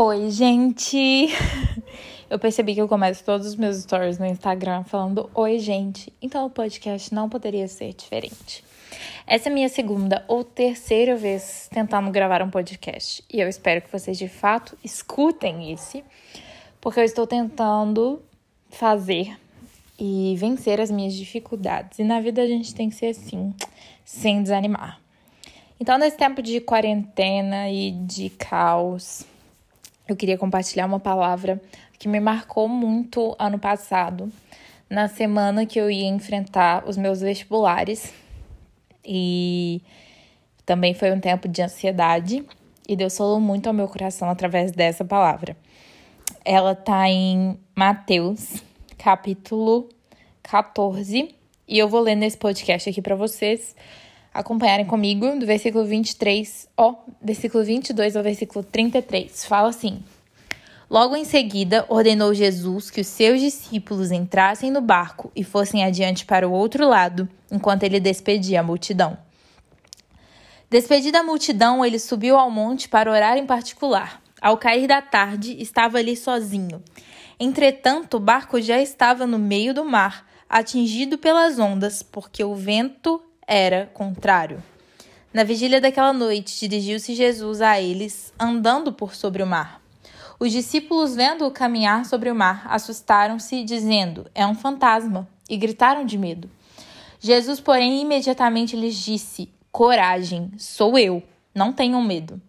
Oi, gente! Eu percebi que eu começo todos os meus stories no Instagram falando Oi, gente. Então o podcast não poderia ser diferente. Essa é minha segunda ou terceira vez tentando gravar um podcast. E eu espero que vocês de fato escutem esse, porque eu estou tentando fazer e vencer as minhas dificuldades. E na vida a gente tem que ser assim, sem desanimar. Então, nesse tempo de quarentena e de caos, eu queria compartilhar uma palavra que me marcou muito ano passado, na semana que eu ia enfrentar os meus vestibulares. E também foi um tempo de ansiedade, e Deus falou muito ao meu coração através dessa palavra. Ela tá em Mateus, capítulo 14, e eu vou ler nesse podcast aqui para vocês acompanharem comigo do versículo 23 ao versículo 22 ao versículo 33. Fala assim: Logo em seguida, ordenou Jesus que os seus discípulos entrassem no barco e fossem adiante para o outro lado, enquanto ele despedia a multidão. Despedida a multidão, ele subiu ao monte para orar em particular. Ao cair da tarde, estava ali sozinho. Entretanto, o barco já estava no meio do mar, atingido pelas ondas, porque o vento era contrário. Na vigília daquela noite, dirigiu-se Jesus a eles, andando por sobre o mar. Os discípulos, vendo-o caminhar sobre o mar, assustaram-se, dizendo: É um fantasma, e gritaram de medo. Jesus, porém, imediatamente lhes disse: Coragem, sou eu, não tenham medo.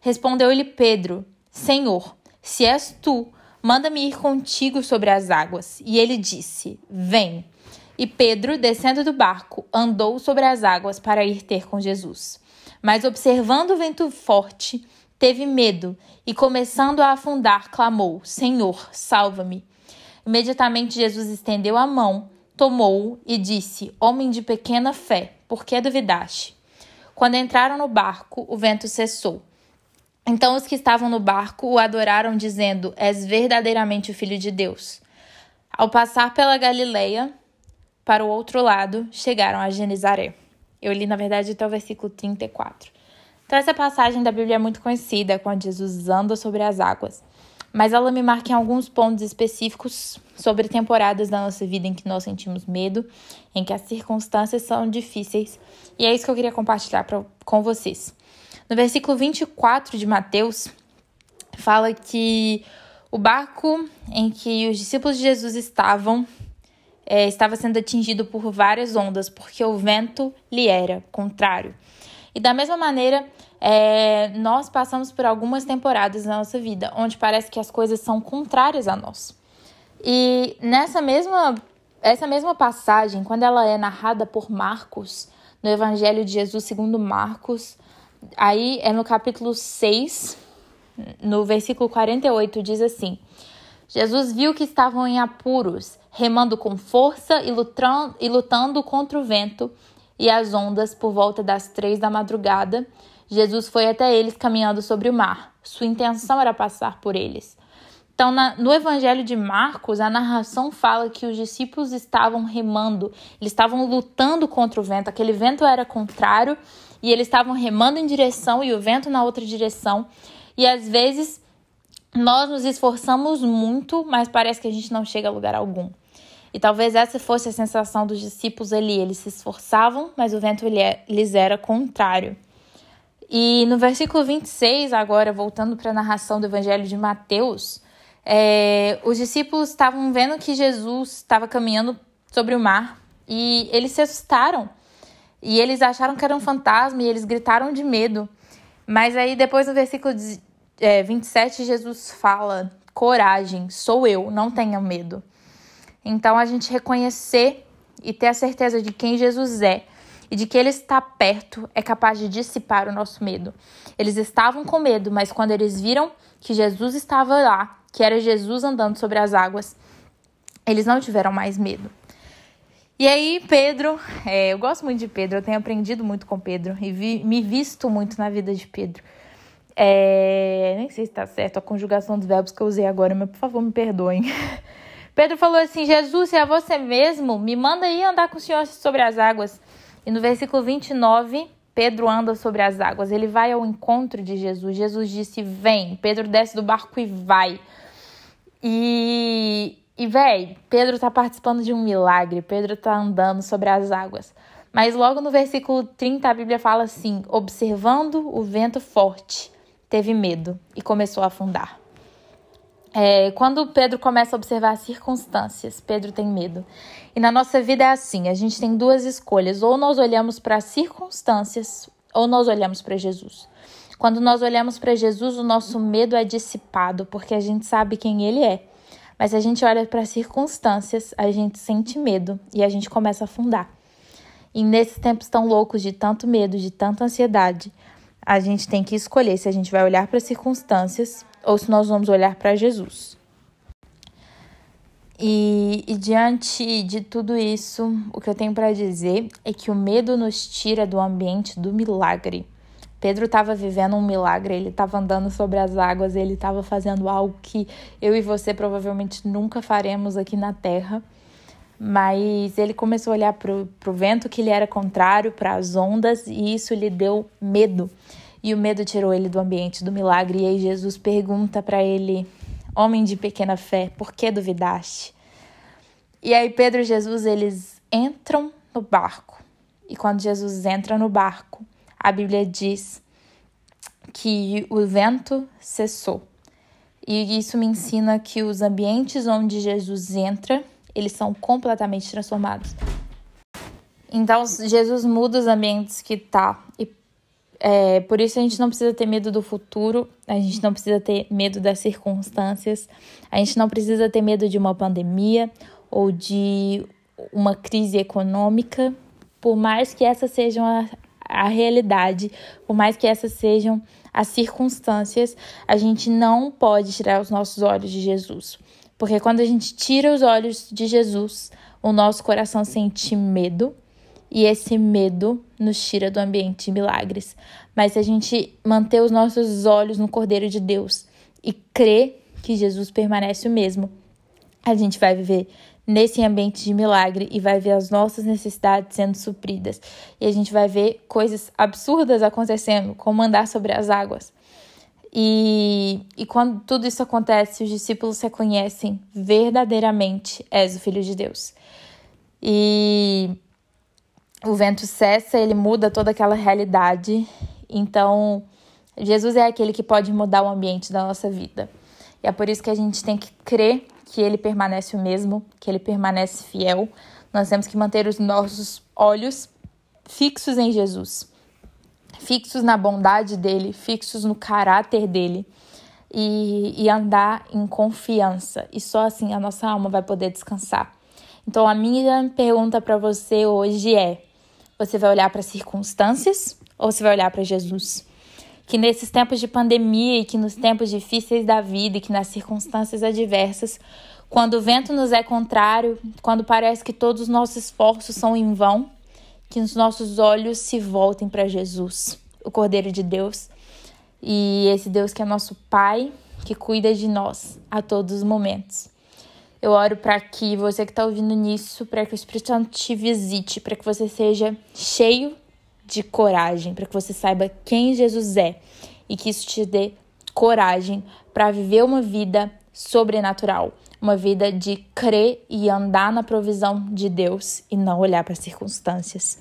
Respondeu-lhe Pedro: Senhor, se és tu, manda-me ir contigo sobre as águas. E ele disse: Vem. E Pedro, descendo do barco, andou sobre as águas para ir ter com Jesus. Mas observando o vento forte, teve medo e, começando a afundar, clamou: Senhor, salva-me. Imediatamente Jesus estendeu a mão, tomou-o e disse: Homem de pequena fé, por que duvidaste? Quando entraram no barco, o vento cessou. Então os que estavam no barco o adoraram, dizendo: És verdadeiramente o Filho de Deus. Ao passar pela Galileia, para o outro lado, chegaram a Genizaré. Eu li, na verdade, até o versículo 34. Então, essa passagem da Bíblia é muito conhecida, quando Jesus anda sobre as águas. Mas ela me marca em alguns pontos específicos sobre temporadas da nossa vida em que nós sentimos medo, em que as circunstâncias são difíceis. E é isso que eu queria compartilhar pra, com vocês. No versículo 24 de Mateus, fala que o barco em que os discípulos de Jesus estavam é, estava sendo atingido por várias ondas, porque o vento lhe era contrário. E da mesma maneira, é, nós passamos por algumas temporadas na nossa vida onde parece que as coisas são contrárias a nós. E nessa mesma, essa mesma passagem, quando ela é narrada por Marcos, no Evangelho de Jesus segundo Marcos, aí é no capítulo 6, no versículo 48, diz assim: Jesus viu que estavam em apuros, remando com força e lutando, e lutando contra o vento e as ondas por volta das três da madrugada. Jesus foi até eles caminhando sobre o mar. Sua intenção era passar por eles. Então, na, no Evangelho de Marcos, a narração fala que os discípulos estavam remando, eles estavam lutando contra o vento, aquele vento era contrário e eles estavam remando em direção e o vento na outra direção. E às vezes nós nos esforçamos muito, mas parece que a gente não chega a lugar algum. E talvez essa fosse a sensação dos discípulos ali. Eles se esforçavam, mas o vento é, lhes era contrário. E no versículo 26, agora voltando para a narração do Evangelho de Mateus, é, os discípulos estavam vendo que Jesus estava caminhando sobre o mar e eles se assustaram. E eles acharam que era um fantasma e eles gritaram de medo. Mas aí, depois no versículo é, 27, Jesus fala: coragem, sou eu, não tenha medo. Então, a gente reconhecer e ter a certeza de quem Jesus é e de que ele está perto é capaz de dissipar o nosso medo. Eles estavam com medo, mas quando eles viram que Jesus estava lá, que era Jesus andando sobre as águas, eles não tiveram mais medo. E aí, Pedro, é, eu gosto muito de Pedro, eu tenho aprendido muito com Pedro e vi, me visto muito na vida de Pedro. É, nem sei se está certo a conjugação dos verbos que eu usei agora, mas por favor me perdoem. Pedro falou assim: Jesus, se é você mesmo, me manda ir andar com o Senhor sobre as águas. E no versículo 29, Pedro anda sobre as águas, ele vai ao encontro de Jesus. Jesus disse: Vem. Pedro desce do barco e vai. E, e véi, Pedro tá participando de um milagre. Pedro tá andando sobre as águas. Mas logo no versículo 30 a Bíblia fala assim: observando o vento forte, teve medo e começou a afundar. É, quando Pedro começa a observar as circunstâncias, Pedro tem medo. E na nossa vida é assim: a gente tem duas escolhas. Ou nós olhamos para as circunstâncias, ou nós olhamos para Jesus. Quando nós olhamos para Jesus, o nosso medo é dissipado, porque a gente sabe quem ele é. Mas se a gente olha para as circunstâncias, a gente sente medo e a gente começa a afundar. E nesses tempos tão loucos de tanto medo, de tanta ansiedade, a gente tem que escolher se a gente vai olhar para as circunstâncias ou se nós vamos olhar para Jesus. E, e, diante de tudo isso, o que eu tenho para dizer é que o medo nos tira do ambiente do milagre. Pedro estava vivendo um milagre, ele estava andando sobre as águas, ele estava fazendo algo que eu e você provavelmente nunca faremos aqui na terra. Mas ele começou a olhar para o vento que lhe era contrário, para as ondas, e isso lhe deu medo. E o medo tirou ele do ambiente do milagre. E aí Jesus pergunta para ele: Homem de pequena fé, por que duvidaste? E aí Pedro e Jesus eles entram no barco. E quando Jesus entra no barco, a Bíblia diz que o vento cessou. E isso me ensina que os ambientes onde Jesus entra, eles são completamente transformados. Então, Jesus muda os ambientes que tá e é, por isso a gente não precisa ter medo do futuro, a gente não precisa ter medo das circunstâncias, a gente não precisa ter medo de uma pandemia ou de uma crise econômica, por mais que essa seja a, a realidade, por mais que essas sejam as circunstâncias, a gente não pode tirar os nossos olhos de Jesus. Porque quando a gente tira os olhos de Jesus, o nosso coração sente medo, e esse medo nos tira do ambiente de milagres. Mas se a gente manter os nossos olhos no Cordeiro de Deus e crer que Jesus permanece o mesmo, a gente vai viver nesse ambiente de milagre e vai ver as nossas necessidades sendo supridas. E a gente vai ver coisas absurdas acontecendo, como andar sobre as águas. E, e quando tudo isso acontece, os discípulos reconhecem verdadeiramente és o Filho de Deus. E o vento cessa, ele muda toda aquela realidade. Então, Jesus é aquele que pode mudar o ambiente da nossa vida. E é por isso que a gente tem que crer que ele permanece o mesmo, que ele permanece fiel. Nós temos que manter os nossos olhos fixos em Jesus, fixos na bondade dele, fixos no caráter dele. E, e andar em confiança. E só assim a nossa alma vai poder descansar. Então, a minha pergunta para você hoje é: você vai olhar para as circunstâncias ou você vai olhar para Jesus? Que nesses tempos de pandemia e que nos tempos difíceis da vida e que nas circunstâncias adversas, quando o vento nos é contrário, quando parece que todos os nossos esforços são em vão, que os nossos olhos se voltem para Jesus, o Cordeiro de Deus, e esse Deus que é nosso Pai, que cuida de nós a todos os momentos. Eu oro para que você que está ouvindo nisso, para que o Espírito Santo te visite, para que você seja cheio de coragem, para que você saiba quem Jesus é e que isso te dê coragem para viver uma vida sobrenatural, uma vida de crer e andar na provisão de Deus e não olhar para as circunstâncias.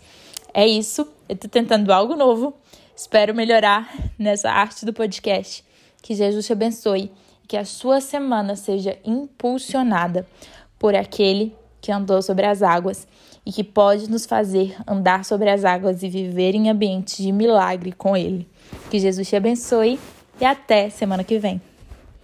É isso, eu estou tentando algo novo. Espero melhorar nessa arte do podcast. Que Jesus te abençoe que a sua semana seja impulsionada por aquele que andou sobre as águas e que pode nos fazer andar sobre as águas e viver em ambientes de milagre com Ele. Que Jesus te abençoe e até semana que vem.